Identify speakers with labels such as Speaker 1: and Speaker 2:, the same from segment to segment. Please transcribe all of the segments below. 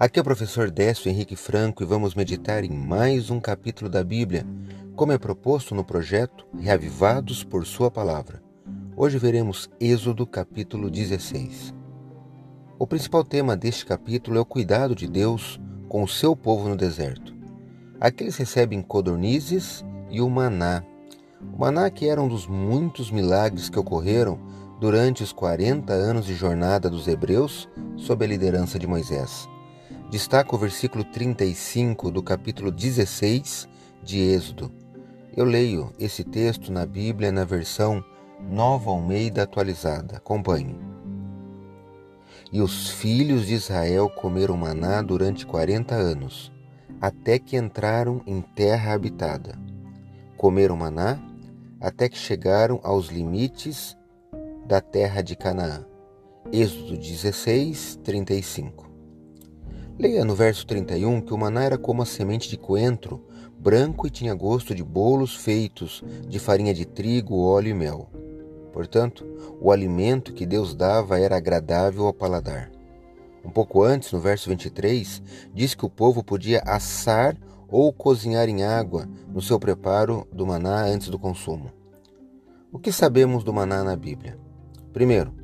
Speaker 1: Aqui é o professor Décio Henrique Franco e vamos meditar em mais um capítulo da Bíblia, como é proposto no projeto Reavivados por Sua Palavra. Hoje veremos Êxodo capítulo 16. O principal tema deste capítulo é o cuidado de Deus com o seu povo no deserto. Aqui eles recebem codornizes e o maná. O maná que era um dos muitos milagres que ocorreram durante os 40 anos de jornada dos hebreus sob a liderança de Moisés. Destaca o versículo 35 do capítulo 16 de Êxodo. Eu leio esse texto na Bíblia na versão Nova Almeida atualizada. Acompanhe. E os filhos de Israel comeram maná durante 40 anos, até que entraram em terra habitada. Comeram maná até que chegaram aos limites da terra de Canaã. Êxodo 16, 35. Leia no verso 31 que o maná era como a semente de coentro, branco e tinha gosto de bolos feitos de farinha de trigo, óleo e mel. Portanto, o alimento que Deus dava era agradável ao paladar. Um pouco antes, no verso 23, diz que o povo podia assar ou cozinhar em água no seu preparo do maná antes do consumo. O que sabemos do maná na Bíblia? Primeiro,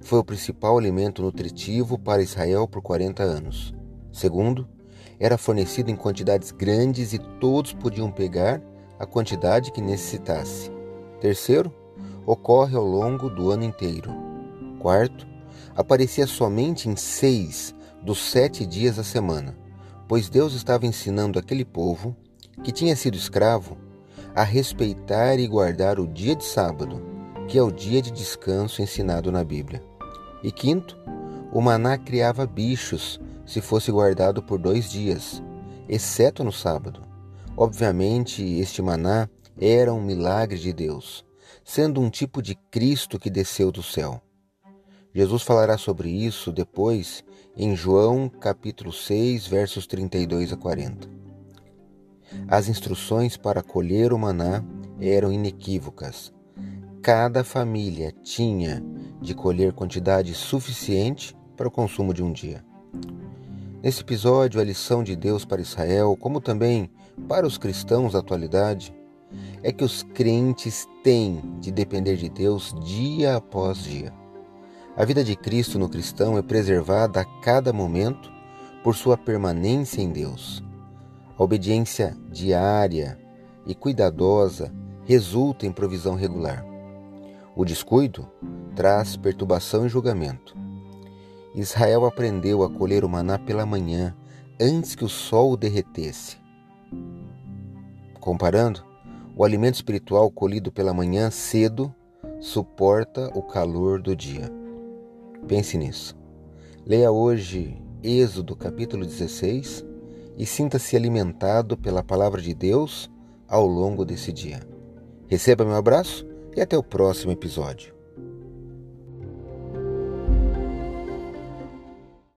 Speaker 1: foi o principal alimento nutritivo para Israel por 40 anos. Segundo, era fornecido em quantidades grandes e todos podiam pegar a quantidade que necessitasse. Terceiro, ocorre ao longo do ano inteiro. Quarto, aparecia somente em seis dos sete dias da semana, pois Deus estava ensinando aquele povo, que tinha sido escravo, a respeitar e guardar o dia de sábado que é o dia de descanso ensinado na Bíblia. E quinto, o maná criava bichos se fosse guardado por dois dias, exceto no sábado. Obviamente, este maná era um milagre de Deus, sendo um tipo de Cristo que desceu do céu. Jesus falará sobre isso depois em João capítulo 6, versos 32 a 40. As instruções para colher o maná eram inequívocas cada família tinha de colher quantidade suficiente para o consumo de um dia. Nesse episódio, a lição de Deus para Israel, como também para os cristãos da atualidade, é que os crentes têm de depender de Deus dia após dia. A vida de Cristo no cristão é preservada a cada momento por sua permanência em Deus. A obediência diária e cuidadosa resulta em provisão regular. O descuido traz perturbação e julgamento. Israel aprendeu a colher o maná pela manhã, antes que o sol o derretesse. Comparando, o alimento espiritual colhido pela manhã cedo suporta o calor do dia. Pense nisso. Leia hoje Êxodo capítulo 16 e sinta-se alimentado pela palavra de Deus ao longo desse dia. Receba meu abraço e até o próximo episódio.